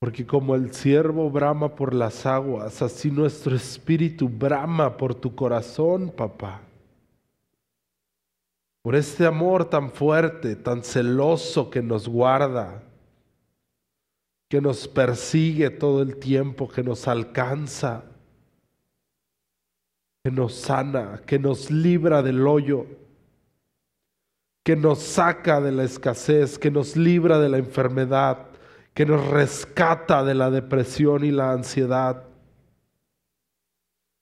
Porque como el siervo brama por las aguas, así nuestro espíritu brama por tu corazón, papá. Por este amor tan fuerte, tan celoso que nos guarda, que nos persigue todo el tiempo, que nos alcanza, que nos sana, que nos libra del hoyo, que nos saca de la escasez, que nos libra de la enfermedad, que nos rescata de la depresión y la ansiedad.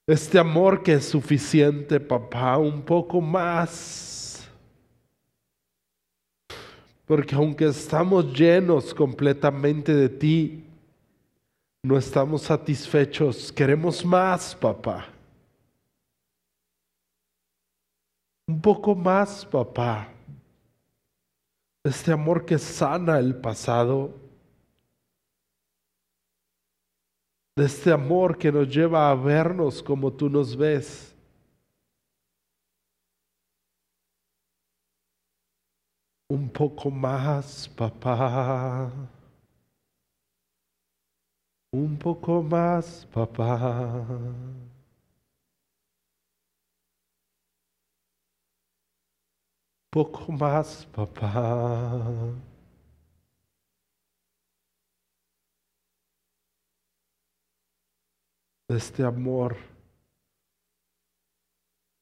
Este amor que es suficiente, papá, un poco más. Porque aunque estamos llenos completamente de ti, no estamos satisfechos. Queremos más, papá. Un poco más, papá. Este amor que sana el pasado de este amor que nos lleva a vernos como tú nos ves. Un poco más, papá. Un poco más, papá. Poco más, papá. De este amor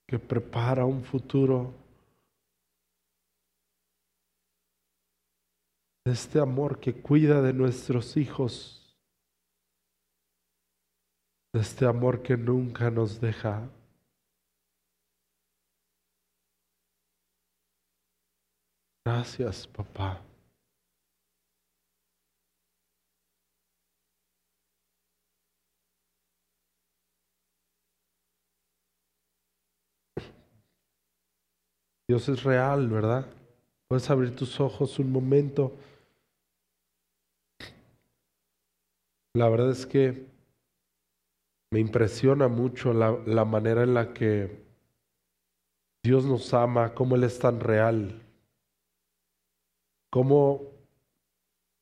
que prepara un futuro, de este amor que cuida de nuestros hijos, de este amor que nunca nos deja. Gracias, papá. Dios es real, ¿verdad? Puedes abrir tus ojos un momento. La verdad es que me impresiona mucho la, manera en la que Dios nos ama, cómo Él es tan real, cómo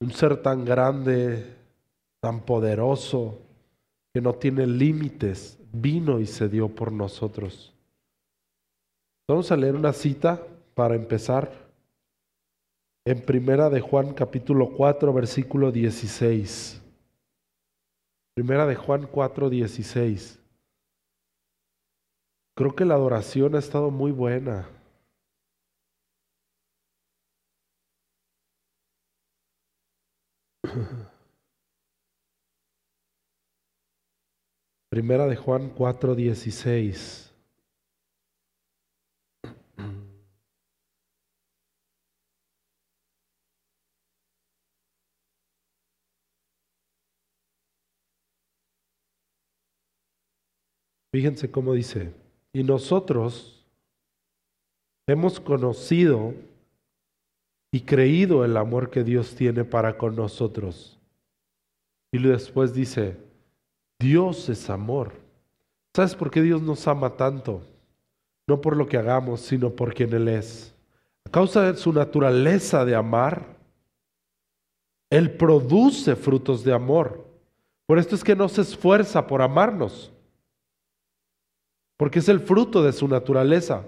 un ser tan grande, tan poderoso, que no tiene límites, vino y se dio por nosotros. Vamos a leer una cita para empezar. En Primera de Juan capítulo 4 versículo 16. Primera de Juan 4 16. Creo que la adoración ha estado muy buena. Primera de Juan 4 16. Fíjense cómo dice, y nosotros hemos conocido y creído el amor que Dios tiene para con nosotros. Y después dice, Dios es amor. ¿Sabes por qué Dios nos ama tanto? No por lo que hagamos, sino por quien Él es. A causa de su naturaleza de amar, Él produce frutos de amor. Por esto es que no se esfuerza por amarnos porque es el fruto de su naturaleza.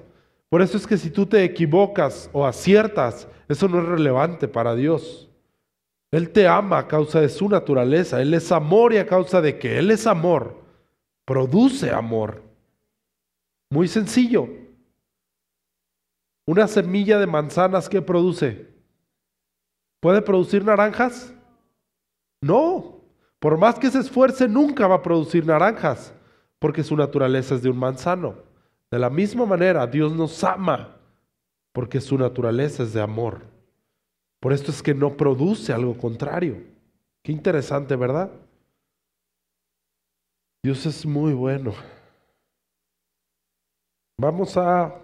Por eso es que si tú te equivocas o aciertas, eso no es relevante para Dios. Él te ama a causa de su naturaleza. Él es amor y a causa de que Él es amor, produce amor. Muy sencillo. Una semilla de manzanas, ¿qué produce? ¿Puede producir naranjas? No. Por más que se esfuerce, nunca va a producir naranjas porque su naturaleza es de un manzano. De la misma manera, Dios nos ama porque su naturaleza es de amor. Por esto es que no produce algo contrario. Qué interesante, ¿verdad? Dios es muy bueno. Vamos a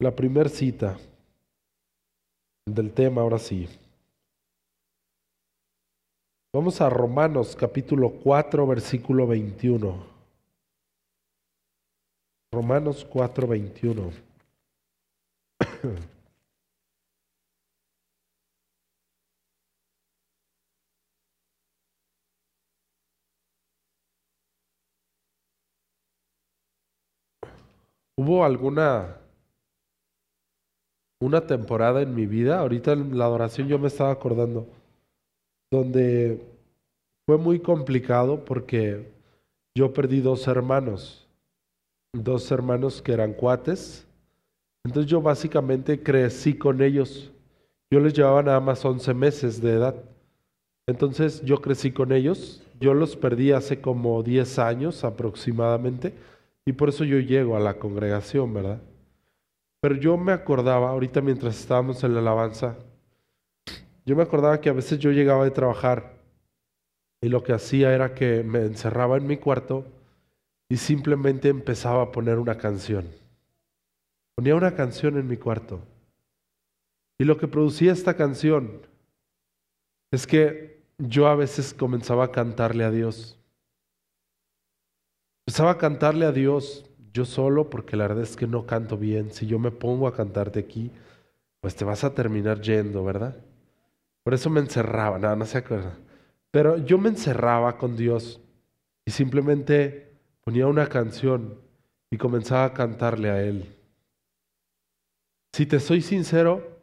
la primera cita del tema, ahora sí. Vamos a Romanos capítulo 4, versículo 21. Romanos 4, 21. Hubo alguna una temporada en mi vida, ahorita en la adoración yo me estaba acordando donde fue muy complicado porque yo perdí dos hermanos, dos hermanos que eran cuates, entonces yo básicamente crecí con ellos, yo les llevaba nada más 11 meses de edad, entonces yo crecí con ellos, yo los perdí hace como 10 años aproximadamente, y por eso yo llego a la congregación, ¿verdad? Pero yo me acordaba, ahorita mientras estábamos en la alabanza, yo me acordaba que a veces yo llegaba de trabajar y lo que hacía era que me encerraba en mi cuarto y simplemente empezaba a poner una canción. Ponía una canción en mi cuarto. Y lo que producía esta canción es que yo a veces comenzaba a cantarle a Dios. Empezaba a cantarle a Dios yo solo, porque la verdad es que no canto bien. Si yo me pongo a cantarte aquí, pues te vas a terminar yendo, ¿verdad? Por eso me encerraba, nada, no, se acuerda. Pero yo me encerraba con Dios y simplemente ponía una canción y comenzaba a cantarle a Él. Si te soy sincero,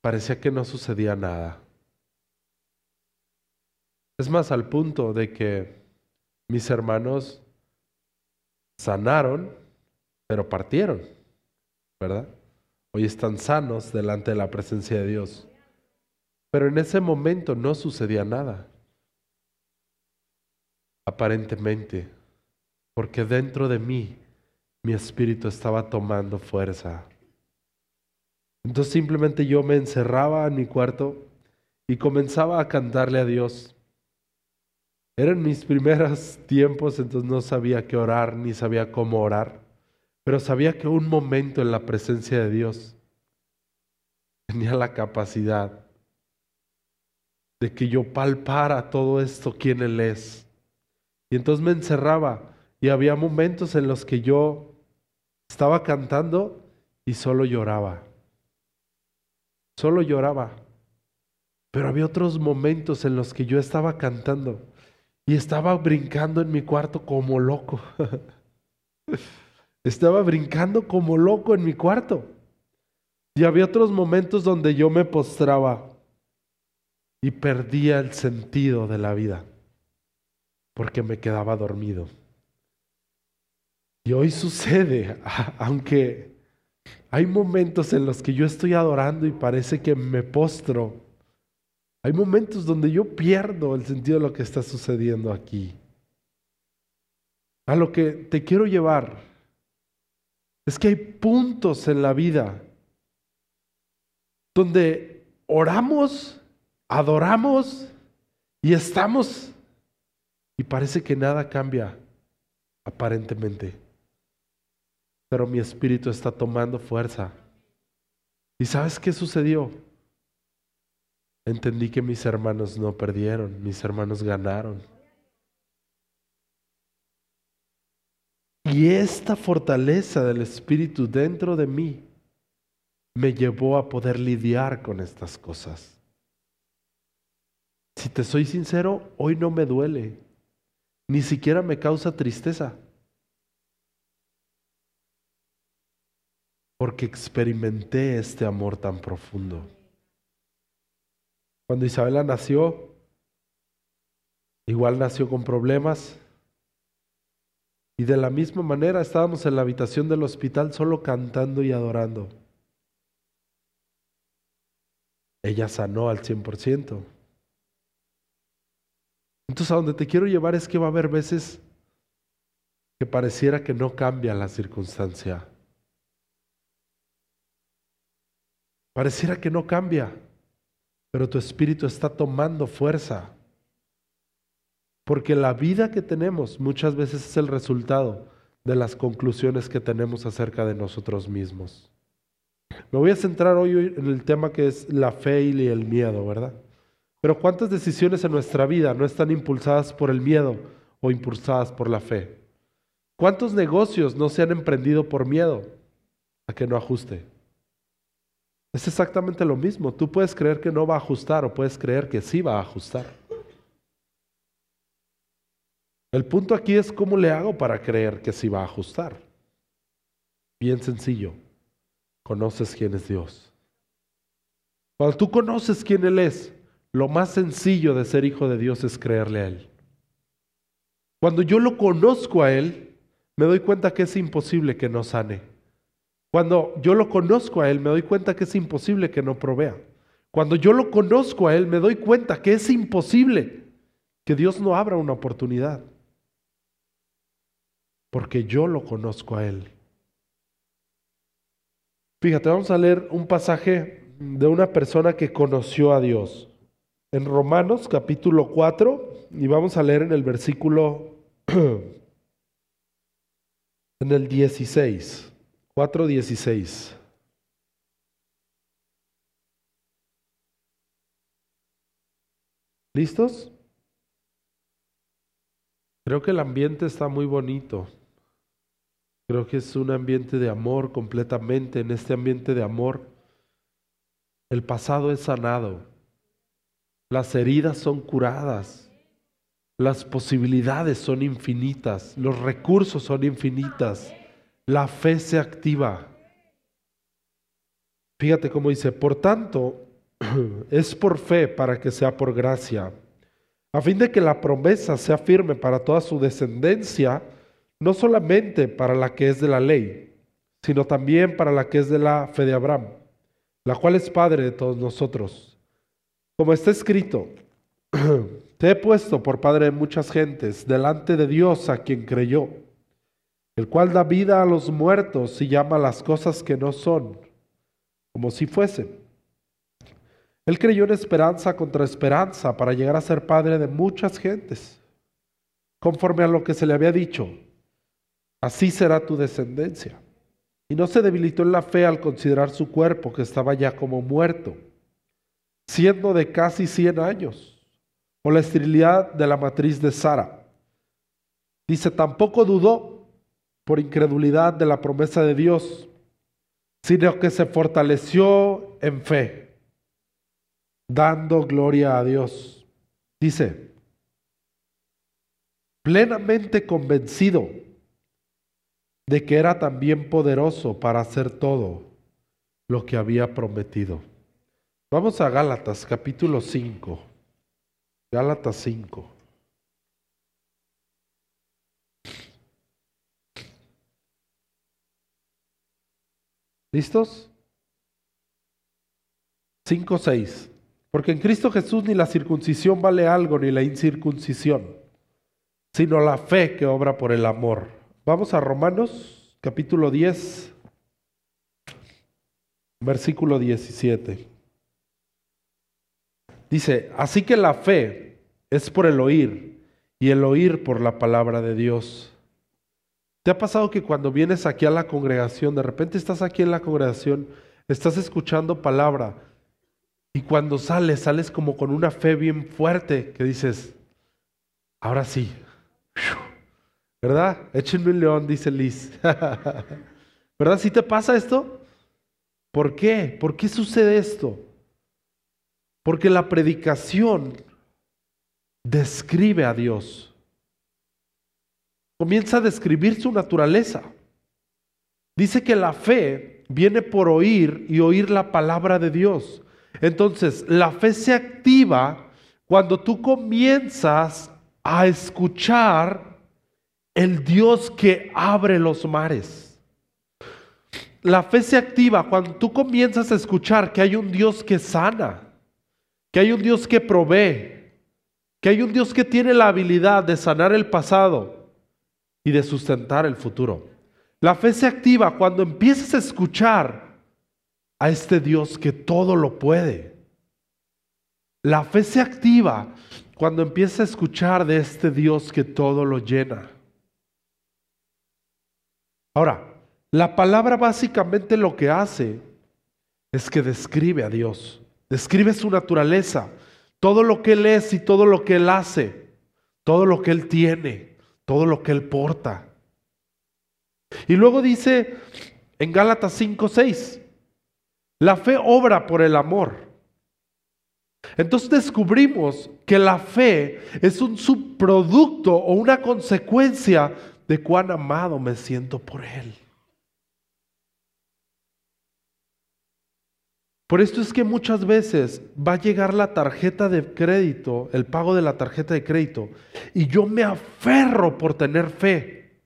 parecía que no sucedía nada. Es más, al punto de que mis hermanos sanaron, pero partieron, ¿verdad? Hoy están sanos delante de la presencia de Dios. Pero en ese momento no sucedía nada, aparentemente, porque dentro de mí mi espíritu estaba tomando fuerza. Entonces simplemente yo me encerraba en mi cuarto y comenzaba a cantarle a Dios. Eran mis primeros tiempos, entonces no sabía qué orar ni sabía cómo orar, pero sabía que un momento en la presencia de Dios tenía la capacidad de que yo palpara todo esto, quién Él es. Y entonces me encerraba y había momentos en los que yo estaba cantando y solo lloraba. Solo lloraba. Pero había otros momentos en los que yo estaba cantando y estaba brincando en mi cuarto como loco. estaba brincando como loco en mi cuarto. Y había otros momentos donde yo me postraba y perdía el sentido de la vida porque me quedaba dormido. Y hoy sucede, aunque hay momentos en los que yo estoy adorando y parece que me postro hay momentos donde yo pierdo el sentido de lo que está sucediendo aquí. A lo que te quiero llevar es que hay puntos en la vida donde oramos, adoramos y estamos y parece que nada cambia aparentemente. Pero mi espíritu está tomando fuerza. ¿Y sabes qué sucedió? Entendí que mis hermanos no perdieron, mis hermanos ganaron. Y esta fortaleza del Espíritu dentro de mí me llevó a poder lidiar con estas cosas. Si te soy sincero, hoy no me duele, ni siquiera me causa tristeza, porque experimenté este amor tan profundo. Cuando Isabela nació, igual nació con problemas. Y de la misma manera estábamos en la habitación del hospital solo cantando y adorando. Ella sanó al 100%. Entonces a donde te quiero llevar es que va a haber veces que pareciera que no cambia la circunstancia. Pareciera que no cambia pero tu espíritu está tomando fuerza. Porque la vida que tenemos muchas veces es el resultado de las conclusiones que tenemos acerca de nosotros mismos. Me voy a centrar hoy en el tema que es la fe y el miedo, ¿verdad? Pero ¿cuántas decisiones en nuestra vida no están impulsadas por el miedo o impulsadas por la fe? ¿Cuántos negocios no se han emprendido por miedo a que no ajuste? Es exactamente lo mismo. Tú puedes creer que no va a ajustar o puedes creer que sí va a ajustar. El punto aquí es cómo le hago para creer que sí va a ajustar. Bien sencillo. Conoces quién es Dios. Cuando tú conoces quién Él es, lo más sencillo de ser hijo de Dios es creerle a Él. Cuando yo lo conozco a Él, me doy cuenta que es imposible que no sane. Cuando yo lo conozco a Él, me doy cuenta que es imposible que no provea. Cuando yo lo conozco a Él, me doy cuenta que es imposible que Dios no abra una oportunidad. Porque yo lo conozco a Él. Fíjate, vamos a leer un pasaje de una persona que conoció a Dios. En Romanos capítulo 4, y vamos a leer en el versículo, en el 16, 4, 16. ¿Listos? Creo que el ambiente está muy bonito. Creo que es un ambiente de amor completamente. En este ambiente de amor, el pasado es sanado. Las heridas son curadas. Las posibilidades son infinitas. Los recursos son infinitas. La fe se activa. Fíjate cómo dice, por tanto, es por fe para que sea por gracia, a fin de que la promesa sea firme para toda su descendencia, no solamente para la que es de la ley, sino también para la que es de la fe de Abraham, la cual es Padre de todos nosotros. Como está escrito, te he puesto por Padre de muchas gentes delante de Dios a quien creyó, el cual da vida a los muertos y llama las cosas que no son, como si fuesen él creyó en esperanza contra esperanza para llegar a ser padre de muchas gentes, conforme a lo que se le había dicho. Así será tu descendencia. Y no se debilitó en la fe al considerar su cuerpo, que estaba ya como muerto, siendo de casi 100 años, o la esterilidad de la matriz de Sara. Dice, tampoco dudó por incredulidad de la promesa de Dios, sino que se fortaleció en fe dando gloria a Dios. Dice, plenamente convencido de que era también poderoso para hacer todo lo que había prometido. Vamos a Gálatas capítulo 5. Gálatas 5. ¿Listos? 5, 6. Porque en Cristo Jesús ni la circuncisión vale algo, ni la incircuncisión, sino la fe que obra por el amor. Vamos a Romanos capítulo 10, versículo 17. Dice, así que la fe es por el oír y el oír por la palabra de Dios. ¿Te ha pasado que cuando vienes aquí a la congregación, de repente estás aquí en la congregación, estás escuchando palabra, y cuando sales, sales como con una fe bien fuerte que dices, ahora sí. ¿Verdad? Échenme un león, dice Liz. ¿Verdad? ¿Sí te pasa esto? ¿Por qué? ¿Por qué sucede esto? Porque la predicación describe a Dios. Comienza a describir su naturaleza. Dice que la fe viene por oír y oír la palabra de Dios. Entonces, la fe se activa cuando tú comienzas a escuchar el Dios que abre los mares. La fe se activa cuando tú comienzas a escuchar que hay un Dios que sana, que hay un Dios que provee, que hay un Dios que tiene la habilidad de sanar el pasado y de sustentar el futuro. La fe se activa cuando empiezas a escuchar a este Dios que todo lo puede. La fe se activa cuando empieza a escuchar de este Dios que todo lo llena. Ahora, la palabra básicamente lo que hace es que describe a Dios, describe su naturaleza, todo lo que Él es y todo lo que Él hace, todo lo que Él tiene, todo lo que Él porta. Y luego dice en Gálatas 5, 6, la fe obra por el amor. Entonces descubrimos que la fe es un subproducto o una consecuencia de cuán amado me siento por Él. Por esto es que muchas veces va a llegar la tarjeta de crédito, el pago de la tarjeta de crédito, y yo me aferro por tener fe.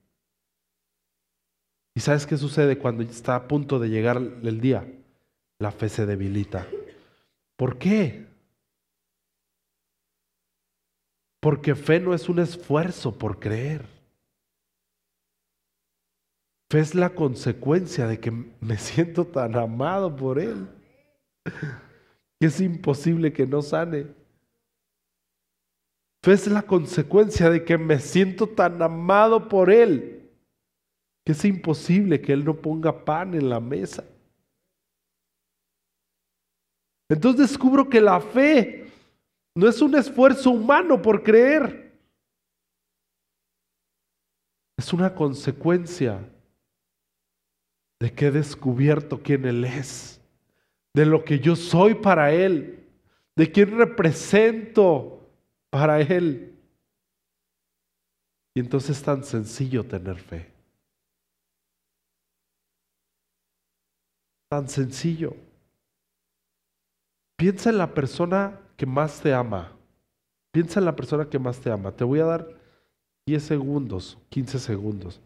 ¿Y sabes qué sucede cuando está a punto de llegar el día? La fe se debilita. ¿Por qué? Porque fe no es un esfuerzo por creer. Fe es la consecuencia de que me siento tan amado por Él que es imposible que no sane. Es la consecuencia de que me siento tan amado por Él que es imposible que Él no ponga pan en la mesa. Entonces descubro que la fe no es un esfuerzo humano por creer. Es una consecuencia de que he descubierto quién Él es de lo que yo soy para Él, de quién represento para Él. Y entonces es tan sencillo tener fe. Tan sencillo. Piensa en la persona que más te ama. Piensa en la persona que más te ama. Te voy a dar 10 segundos, 15 segundos.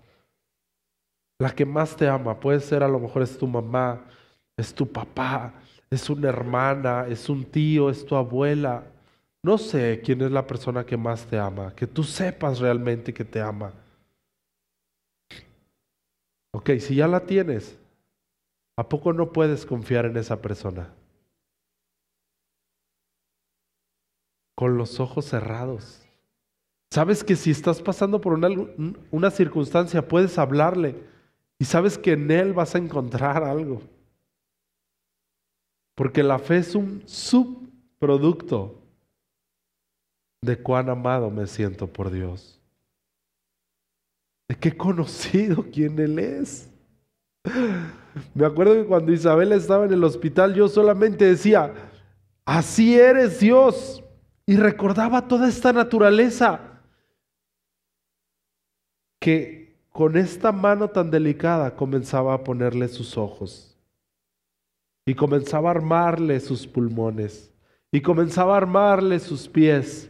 La que más te ama puede ser a lo mejor es tu mamá, es tu papá, es una hermana, es un tío, es tu abuela. No sé quién es la persona que más te ama, que tú sepas realmente que te ama. Ok, si ya la tienes, ¿a poco no puedes confiar en esa persona? Con los ojos cerrados. Sabes que si estás pasando por una, una circunstancia, puedes hablarle y sabes que en él vas a encontrar algo. Porque la fe es un subproducto de cuán amado me siento por Dios. De qué conocido quién Él es. Me acuerdo que cuando Isabel estaba en el hospital yo solamente decía, así eres Dios. Y recordaba toda esta naturaleza que con esta mano tan delicada comenzaba a ponerle sus ojos y comenzaba a armarle sus pulmones, y comenzaba a armarle sus pies,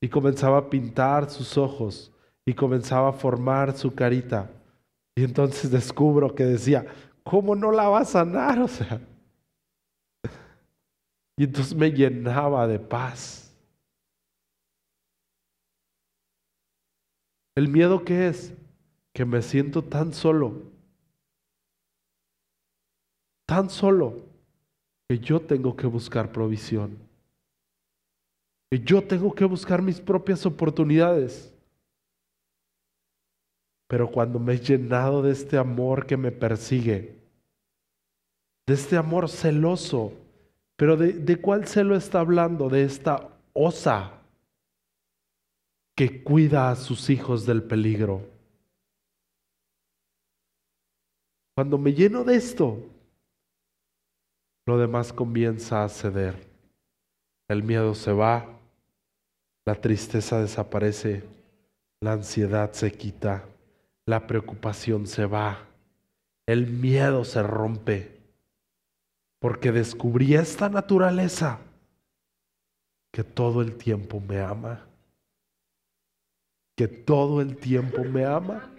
y comenzaba a pintar sus ojos, y comenzaba a formar su carita. Y entonces descubro que decía, ¿cómo no la va a sanar? O sea, y entonces me llenaba de paz. ¿El miedo qué es? Que me siento tan solo, tan solo, que yo tengo que buscar provisión, que yo tengo que buscar mis propias oportunidades. Pero cuando me he llenado de este amor que me persigue, de este amor celoso, pero de, de cuál celo está hablando? De esta osa que cuida a sus hijos del peligro. Cuando me lleno de esto, lo demás comienza a ceder. El miedo se va, la tristeza desaparece, la ansiedad se quita, la preocupación se va, el miedo se rompe, porque descubrí esta naturaleza que todo el tiempo me ama, que todo el tiempo me ama.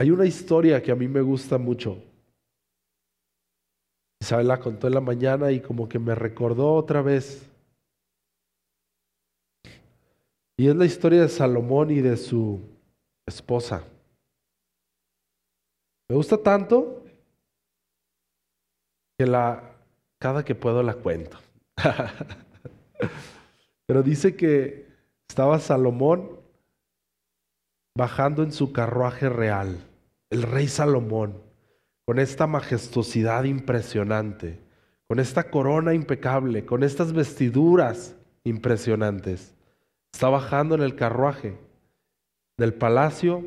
Hay una historia que a mí me gusta mucho Isabel la contó en la mañana y como que me recordó otra vez. Y es la historia de Salomón y de su esposa. Me gusta tanto que la cada que puedo la cuento. Pero dice que estaba Salomón bajando en su carruaje real, el rey Salomón con esta majestuosidad impresionante, con esta corona impecable, con estas vestiduras impresionantes. Está bajando en el carruaje del palacio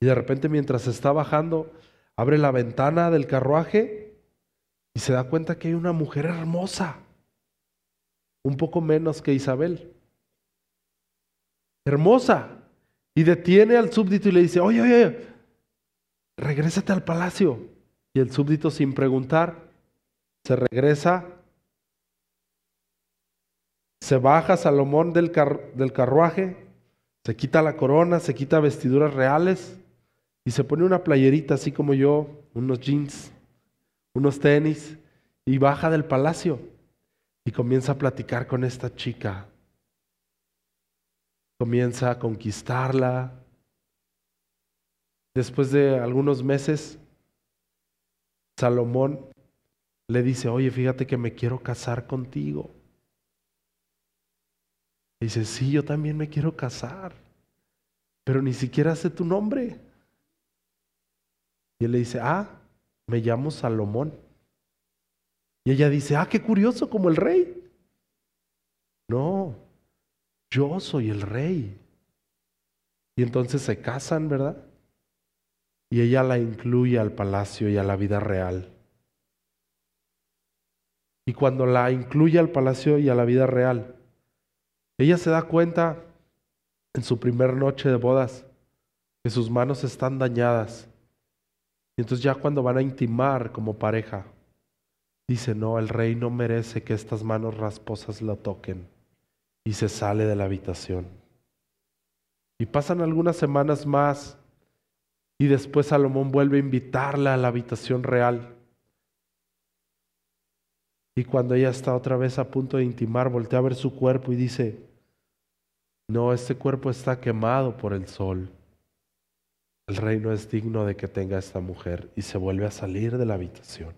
y de repente mientras está bajando, abre la ventana del carruaje y se da cuenta que hay una mujer hermosa, un poco menos que Isabel. Hermosa. Y detiene al súbdito y le dice, oye, oye, regrésate al palacio. Y el súbdito sin preguntar se regresa, se baja Salomón del, del carruaje, se quita la corona, se quita vestiduras reales y se pone una playerita así como yo, unos jeans, unos tenis y baja del palacio y comienza a platicar con esta chica. Comienza a conquistarla. Después de algunos meses, Salomón le dice, oye, fíjate que me quiero casar contigo. dice, sí, yo también me quiero casar, pero ni siquiera sé tu nombre. Y él le dice, ah, me llamo Salomón. Y ella dice, ah, qué curioso, como el rey. No, yo soy el rey. Y entonces se casan, ¿verdad? Y ella la incluye al palacio y a la vida real. Y cuando la incluye al palacio y a la vida real, ella se da cuenta en su primer noche de bodas que sus manos están dañadas y entonces ya cuando van a intimar como pareja, dice, no, el rey no merece que estas manos rasposas lo toquen. Y se sale de la habitación. Y pasan algunas semanas más y después Salomón vuelve a invitarla a la habitación real. Y cuando ella está otra vez a punto de intimar, voltea a ver su cuerpo y dice, no, este cuerpo está quemado por el sol el rey no es digno de que tenga esta mujer y se vuelve a salir de la habitación.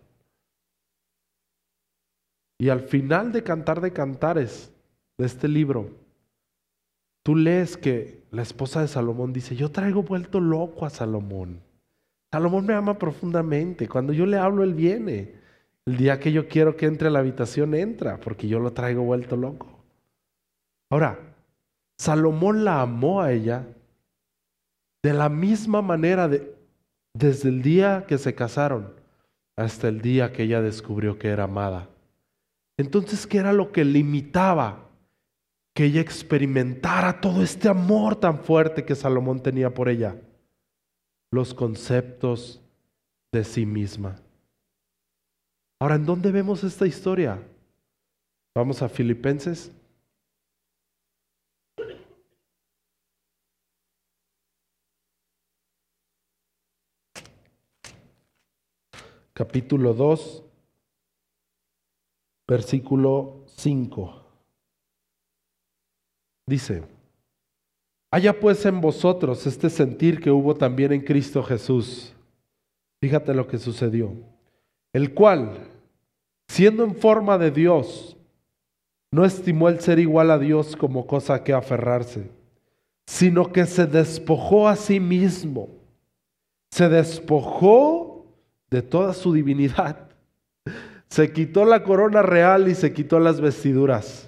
Y al final de Cantar de Cantares, de este libro, tú lees que la esposa de Salomón dice, yo traigo vuelto loco a Salomón. Salomón me ama profundamente. Cuando yo le hablo, él viene. El día que yo quiero que entre a la habitación, entra, porque yo lo traigo vuelto loco. Ahora, Salomón la amó a ella de la misma manera, desde el día que se casaron hasta el día que ella descubrió que era amada. Entonces, ¿qué era lo que limitaba que ella experimentara todo este amor tan fuerte que Salomón tenía por ella? Los conceptos de sí misma. Ahora, ¿en dónde vemos esta historia? Vamos a Filipenses capítulo 2, versículo 5. Dice, haya pues en vosotros este sentir que hubo también en Cristo Jesús. Fíjate lo que sucedió. El cual, siendo en forma de Dios, no estimó el ser igual a Dios como cosa que aferrarse, sino que se despojó a sí mismo. Se despojó de toda su divinidad. Se quitó la corona real y se quitó las vestiduras.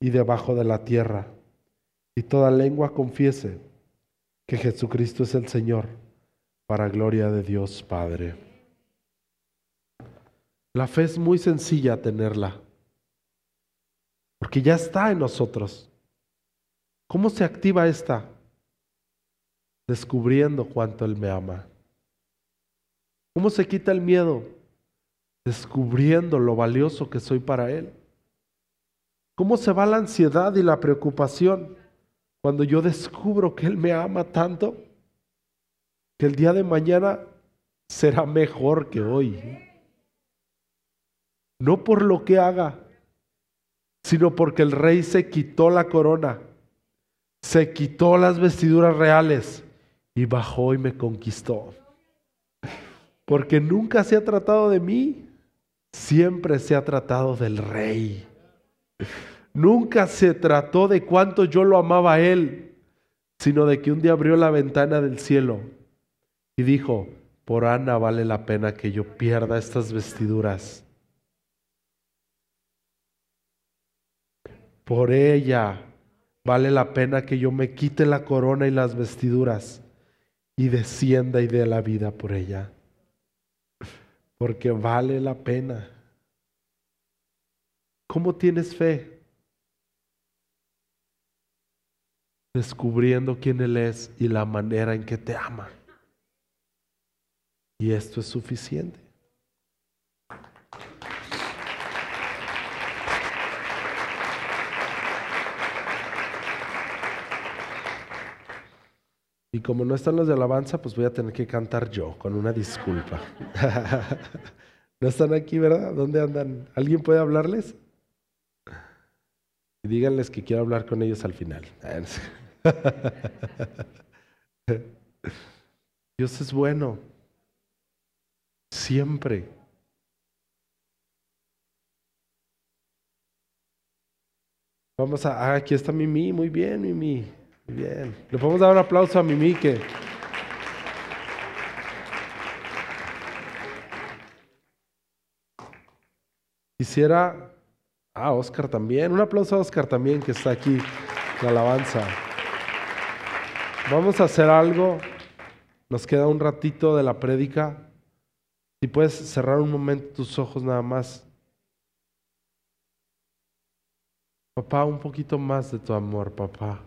y debajo de la tierra, y toda lengua confiese que Jesucristo es el Señor, para gloria de Dios Padre. La fe es muy sencilla tenerla, porque ya está en nosotros. ¿Cómo se activa esta? descubriendo cuánto Él me ama. ¿Cómo se quita el miedo? Descubriendo lo valioso que soy para Él. ¿Cómo se va la ansiedad y la preocupación cuando yo descubro que Él me ama tanto? Que el día de mañana será mejor que hoy. No por lo que haga, sino porque el rey se quitó la corona, se quitó las vestiduras reales y bajó y me conquistó. Porque nunca se ha tratado de mí, siempre se ha tratado del rey. Nunca se trató de cuánto yo lo amaba a él, sino de que un día abrió la ventana del cielo y dijo, por Ana vale la pena que yo pierda estas vestiduras. Por ella vale la pena que yo me quite la corona y las vestiduras y descienda y dé la vida por ella. Porque vale la pena. ¿Cómo tienes fe? Descubriendo quién Él es y la manera en que te ama. Y esto es suficiente. Y como no están los de alabanza, pues voy a tener que cantar yo, con una disculpa. no están aquí, ¿verdad? ¿Dónde andan? ¿Alguien puede hablarles? Y díganles que quiero hablar con ellos al final. Dios es bueno. Siempre. Vamos a. Ah, aquí está Mimi. Muy bien, Mimi. Muy bien. Le podemos dar un aplauso a Mimi que. Quisiera Ah, Oscar también. Un aplauso a Oscar también que está aquí la alabanza. Vamos a hacer algo. Nos queda un ratito de la prédica. Si puedes cerrar un momento tus ojos nada más. Papá, un poquito más de tu amor, papá.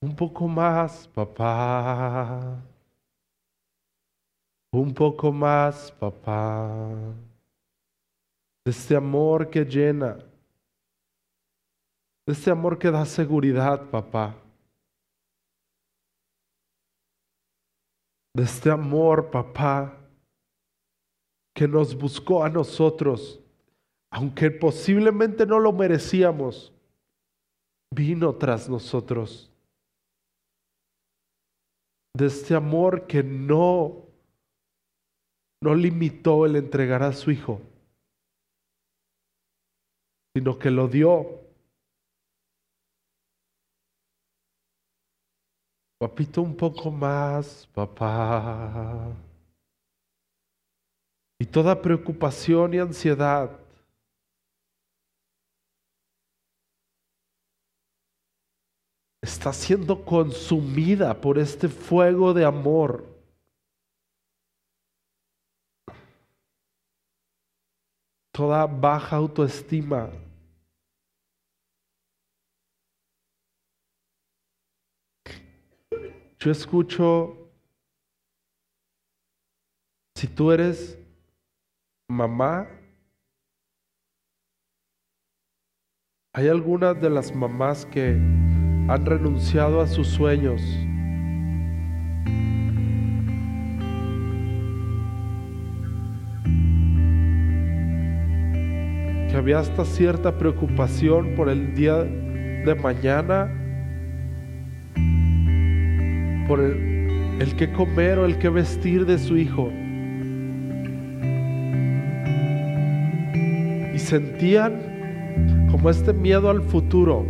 Un poco más, papá. Un poco más, papá de este amor que llena, de este amor que da seguridad, papá. De este amor, papá, que nos buscó a nosotros, aunque posiblemente no lo merecíamos, vino tras nosotros. De este amor que no, no limitó el entregar a su Hijo sino que lo dio. Papito, un poco más, papá. Y toda preocupación y ansiedad está siendo consumida por este fuego de amor. Toda baja autoestima Yo escucho, si tú eres mamá, hay algunas de las mamás que han renunciado a sus sueños. Que había hasta cierta preocupación por el día de mañana por el, que comer o el que vestir de su hijo. Y sentían como este miedo al futuro.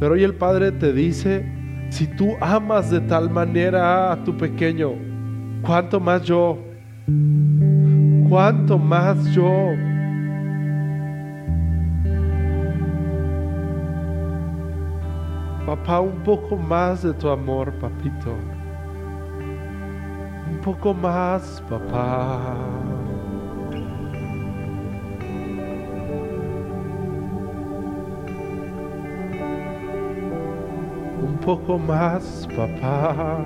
Pero hoy el Padre te dice, si tú amas de tal manera a tu pequeño, ¿cuánto más yo? ¿Cuánto más yo? Papá, un poco más de tu amor, papito. Un poco más, papá. Un poco más, papá.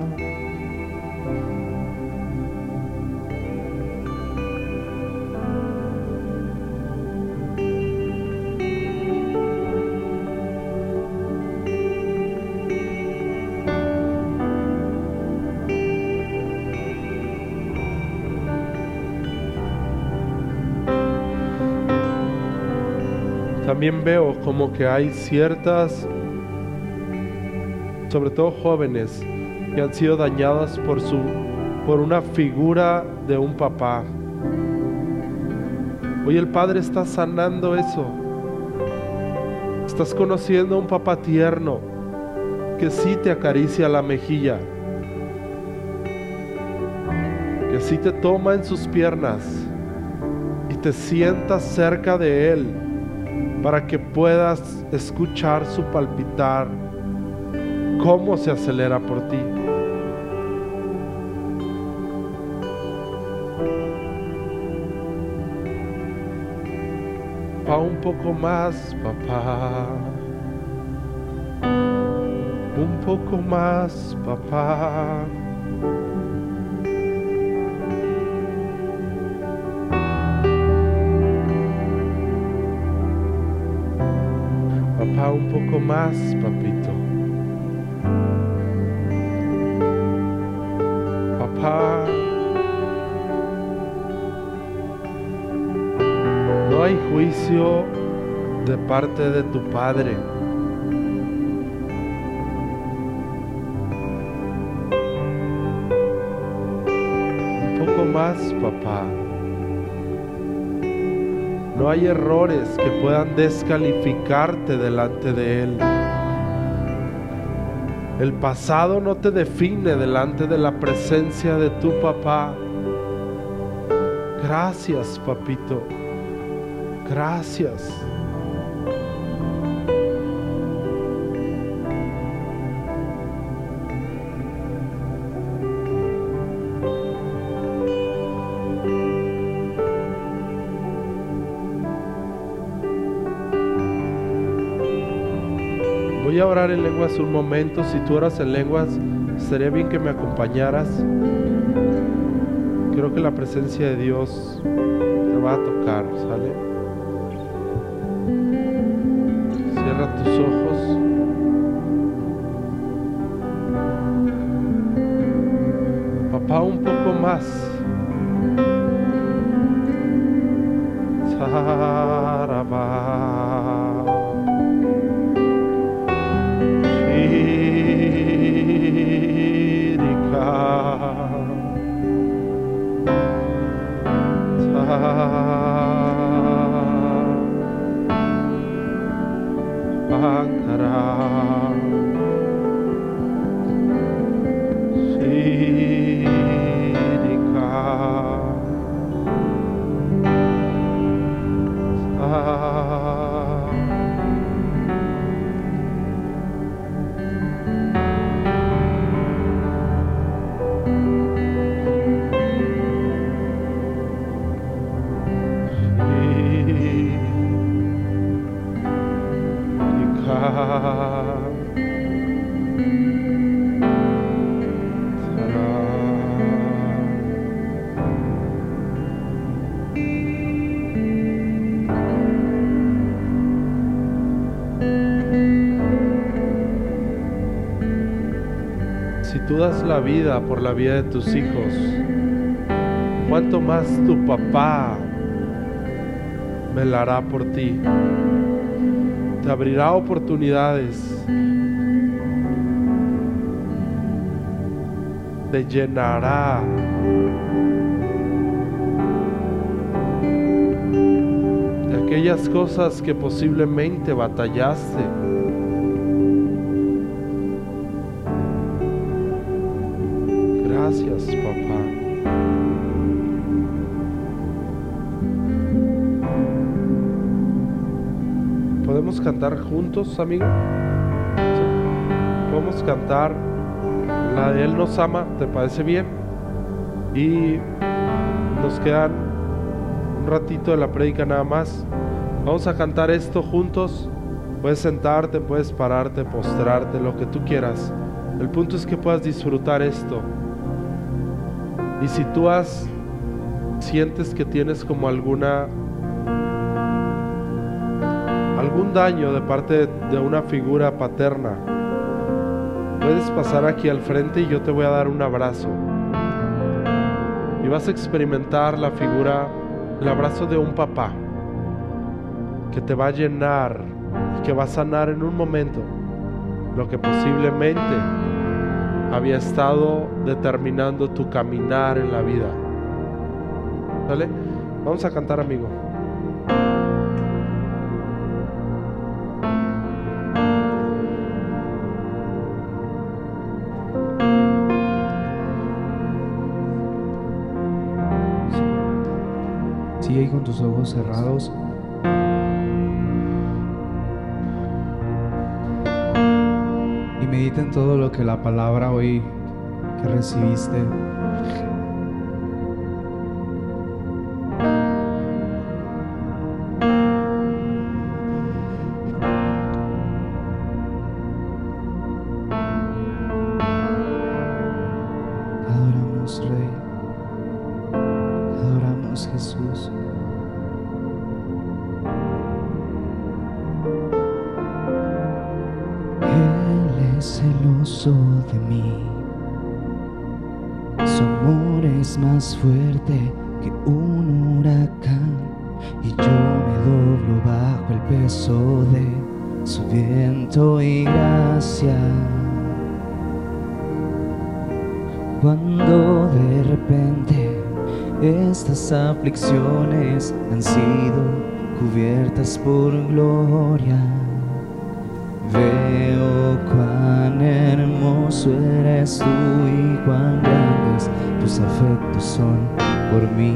También veo como que hay ciertas, sobre todo jóvenes, que han sido dañadas por su por una figura de un papá. Hoy el Padre está sanando eso. Estás conociendo a un papá tierno, que sí te acaricia la mejilla, que sí te toma en sus piernas y te sientas cerca de Él para que puedas escuchar su palpitar, cómo se acelera por ti. Pa un poco más, papá. Un poco más, papá. Un poco más, papito. Papá. No hay juicio de parte de tu Padre. No hay errores que puedan descalificarte delante de Él. El pasado no te define delante de la presencia de tu papá. Gracias, papito. Gracias. Orar en lenguas un momento. Si tú oras en lenguas, sería bien que me acompañaras. Creo que la presencia de Dios te va a tocar, ¿sale? Cierra tus ojos. Papá, un poco más. Bhagavad la vida por la vida de tus hijos, ¿cuánto más tu papá velará por ti? Te abrirá oportunidades. Te llenará. De aquellas cosas que posiblemente batallaste. ¿Podemos cantar juntos, amigo? Podemos cantar la de Él nos ama, ¿te parece bien? Y nos quedan un ratito de la prédica nada más. Vamos a cantar esto juntos. Puedes sentarte, puedes pararte, postrarte, lo que tú quieras. El punto es que puedas disfrutar esto. Y si tú has sientes que tienes como alguna algún daño de parte de una figura paterna, puedes pasar aquí al frente y yo te voy a dar un abrazo. Y vas a experimentar la figura, el abrazo de un papá que te va a llenar y que va a sanar en un momento lo que posiblemente había estado determinando tu caminar en la vida. ¿Vale? Vamos a cantar, amigo. Con tus ojos cerrados. Y medita en todo lo que la palabra hoy que recibiste aflicciones han sido cubiertas por gloria. Veo cuán hermoso eres tú y cuán grandes tus afectos son por mí.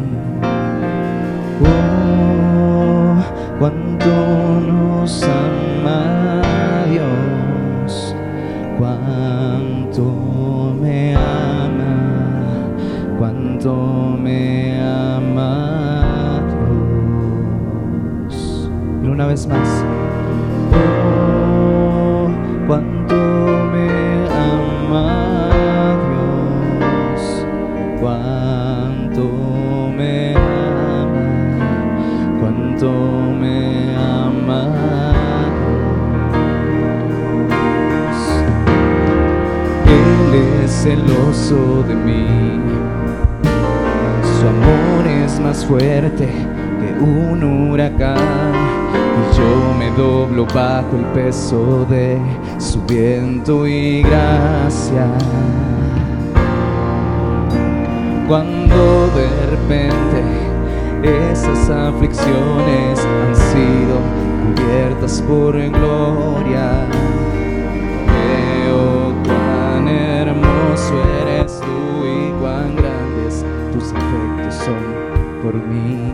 Celoso de mí, su amor es más fuerte que un huracán y yo me doblo bajo el peso de su viento y gracia. Cuando de repente esas aflicciones han sido cubiertas por gloria, veo cuán hermoso eres tú y cuán grandes tus afectos son por mí.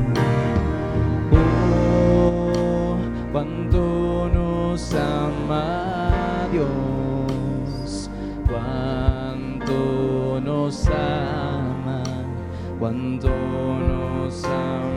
Ama Dios, cuánto nos ama, cuánto nos ama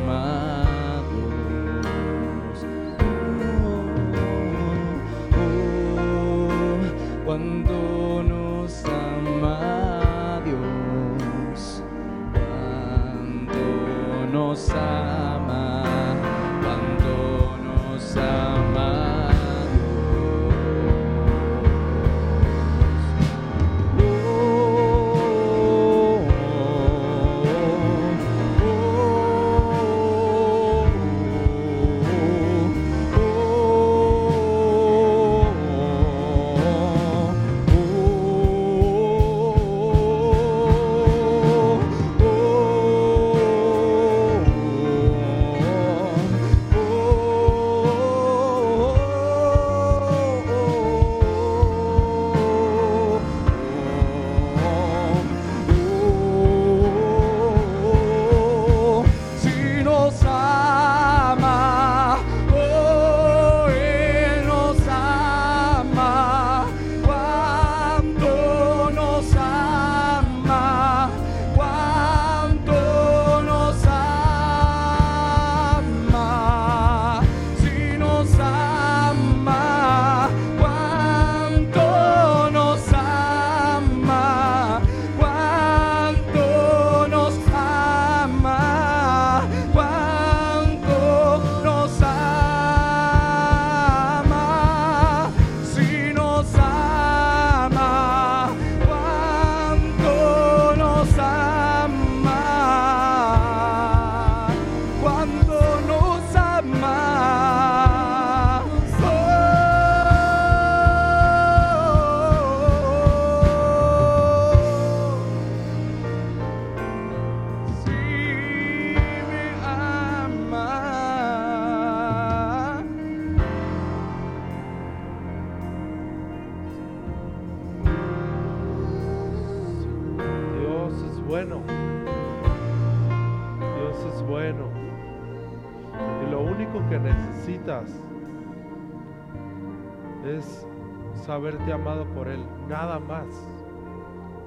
saberte amado por Él, nada más,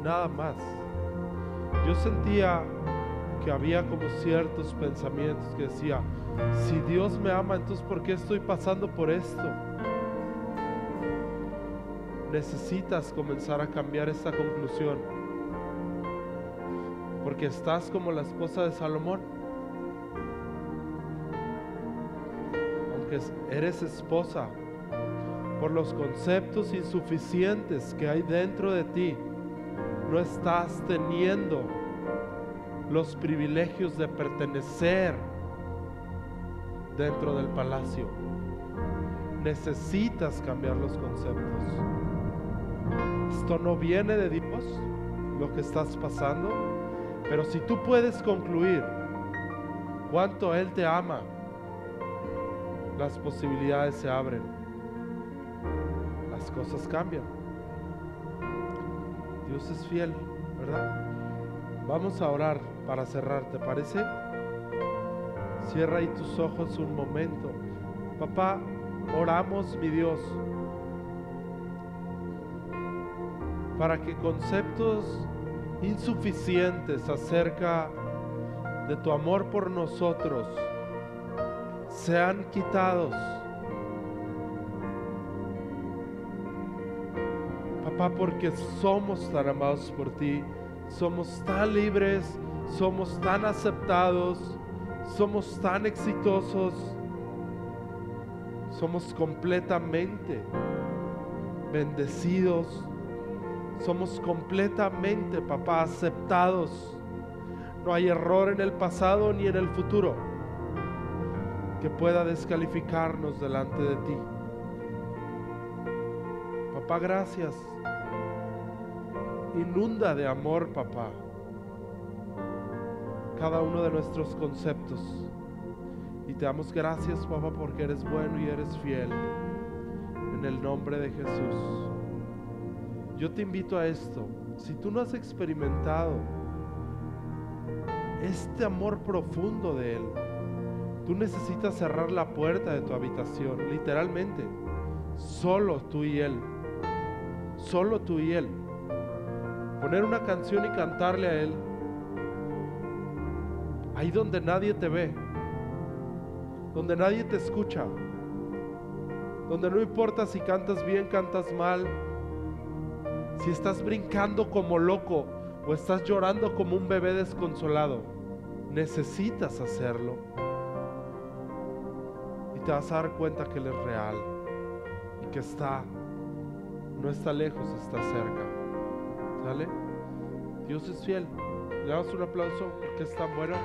nada más. Yo sentía que había como ciertos pensamientos que decía, si Dios me ama, entonces ¿por qué estoy pasando por esto? Necesitas comenzar a cambiar esta conclusión, porque estás como la esposa de Salomón. Aunque eres esposa, por los conceptos insuficientes que hay dentro de ti, no estás teniendo los privilegios de pertenecer dentro del palacio. Necesitas cambiar los conceptos. Esto no viene de Dios, lo que estás pasando, pero si tú puedes concluir cuánto Él te ama, las posibilidades se abren, las cosas cambian. Dios es fiel, ¿verdad? Vamos a orar para cerrar, ¿te parece? Cierra ahí tus ojos un momento. Papá, oramos, mi Dios, para que conceptos insuficientes acerca de tu amor por nosotros sean quitados. Papá, porque somos tan amados por ti, somos tan libres, somos tan aceptados, somos tan exitosos, somos completamente bendecidos, somos completamente, papá, aceptados. No hay error en el pasado ni en el futuro que pueda descalificarnos delante de ti. Papá, gracias. Inunda de amor, papá, cada uno de nuestros conceptos. Y te damos gracias, papá, porque eres bueno y eres fiel. En el nombre de Jesús. Yo te invito a esto. Si tú no has experimentado este amor profundo de Él, tú necesitas cerrar la puerta de tu habitación, literalmente. Solo tú y Él. Solo tú y Él. Poner una canción y cantarle a Él. Ahí donde nadie te ve. Donde nadie te escucha. Donde no importa si cantas bien, cantas mal. Si estás brincando como loco o estás llorando como un bebé desconsolado. Necesitas hacerlo. Y te vas a dar cuenta que Él es real. Y que está, no está lejos, está cerca. ¿Sale? Dios es fiel. Le damos un aplauso porque es tan bueno.